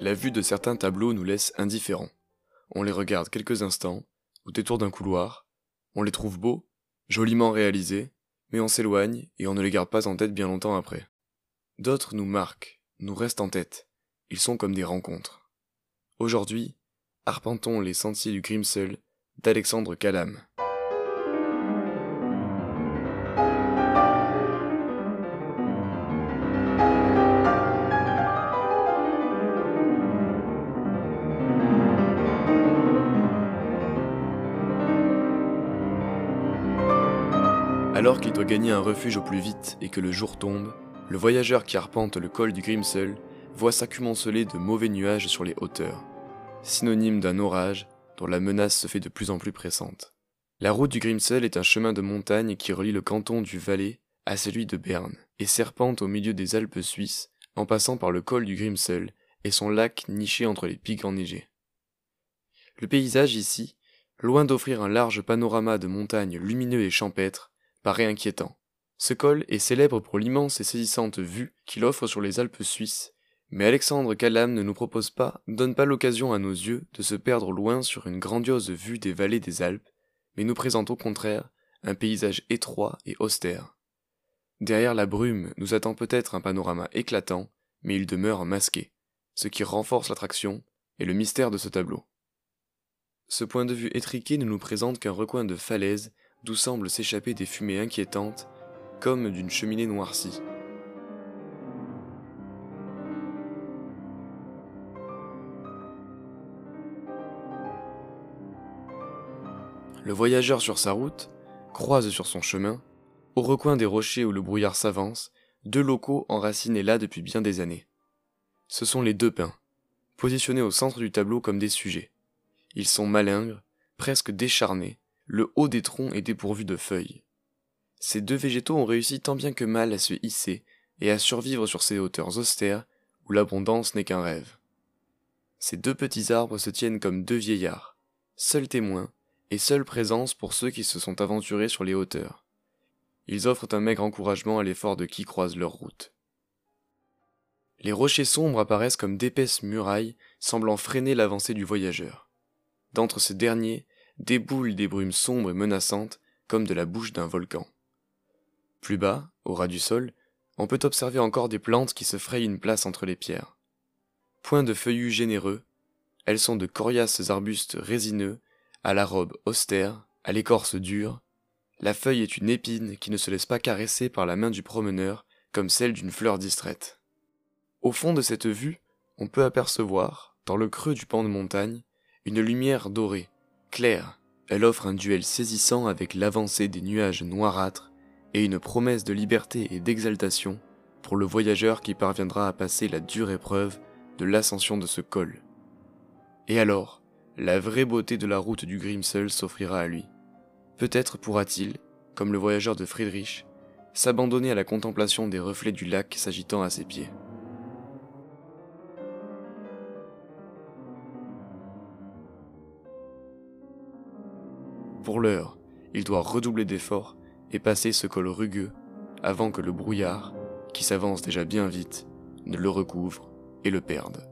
La vue de certains tableaux nous laisse indifférents. On les regarde quelques instants, au détour d'un couloir, on les trouve beaux, joliment réalisés, mais on s'éloigne et on ne les garde pas en tête bien longtemps après. D'autres nous marquent, nous restent en tête. Ils sont comme des rencontres. Aujourd'hui, arpentons les sentiers du Grimsel d'Alexandre Calam. Alors qu'il doit gagner un refuge au plus vite et que le jour tombe, le voyageur qui arpente le col du Grimsel voit s'accumuler de mauvais nuages sur les hauteurs, synonyme d'un orage dont la menace se fait de plus en plus pressante. La route du Grimsel est un chemin de montagne qui relie le canton du Valais à celui de Berne et serpente au milieu des Alpes suisses en passant par le col du Grimsel et son lac niché entre les pics enneigés. Le paysage ici, loin d'offrir un large panorama de montagnes lumineux et champêtres, paraît inquiétant. Ce col est célèbre pour l'immense et saisissante vue qu'il offre sur les Alpes suisses, mais Alexandre Callam ne nous propose pas, donne pas l'occasion à nos yeux de se perdre loin sur une grandiose vue des vallées des Alpes, mais nous présente au contraire un paysage étroit et austère. Derrière la brume nous attend peut-être un panorama éclatant, mais il demeure masqué, ce qui renforce l'attraction et le mystère de ce tableau. Ce point de vue étriqué ne nous présente qu'un recoin de falaise d'où semblent s'échapper des fumées inquiétantes, comme d'une cheminée noircie. Le voyageur sur sa route croise sur son chemin, au recoin des rochers où le brouillard s'avance, deux locaux enracinés là depuis bien des années. Ce sont les deux pins, positionnés au centre du tableau comme des sujets. Ils sont malingres, presque décharnés, le haut des troncs est dépourvu de feuilles. Ces deux végétaux ont réussi tant bien que mal à se hisser et à survivre sur ces hauteurs austères où l'abondance n'est qu'un rêve. Ces deux petits arbres se tiennent comme deux vieillards, seuls témoins et seule présence pour ceux qui se sont aventurés sur les hauteurs. Ils offrent un maigre encouragement à l'effort de qui croise leur route. Les rochers sombres apparaissent comme d'épaisses murailles semblant freiner l'avancée du voyageur. D'entre ces derniers, déboulent des brumes sombres et menaçantes comme de la bouche d'un volcan. Plus bas, au ras du sol, on peut observer encore des plantes qui se frayent une place entre les pierres. Point de feuillus généreux, elles sont de coriaces arbustes résineux, à la robe austère, à l'écorce dure. La feuille est une épine qui ne se laisse pas caresser par la main du promeneur comme celle d'une fleur distraite. Au fond de cette vue, on peut apercevoir, dans le creux du pan de montagne, une lumière dorée, Claire, elle offre un duel saisissant avec l'avancée des nuages noirâtres et une promesse de liberté et d'exaltation pour le voyageur qui parviendra à passer la dure épreuve de l'ascension de ce col. Et alors, la vraie beauté de la route du Grimsel s'offrira à lui. Peut-être pourra-t-il, comme le voyageur de Friedrich, s'abandonner à la contemplation des reflets du lac s'agitant à ses pieds. Pour l'heure, il doit redoubler d'efforts et passer ce col rugueux avant que le brouillard, qui s'avance déjà bien vite, ne le recouvre et le perde.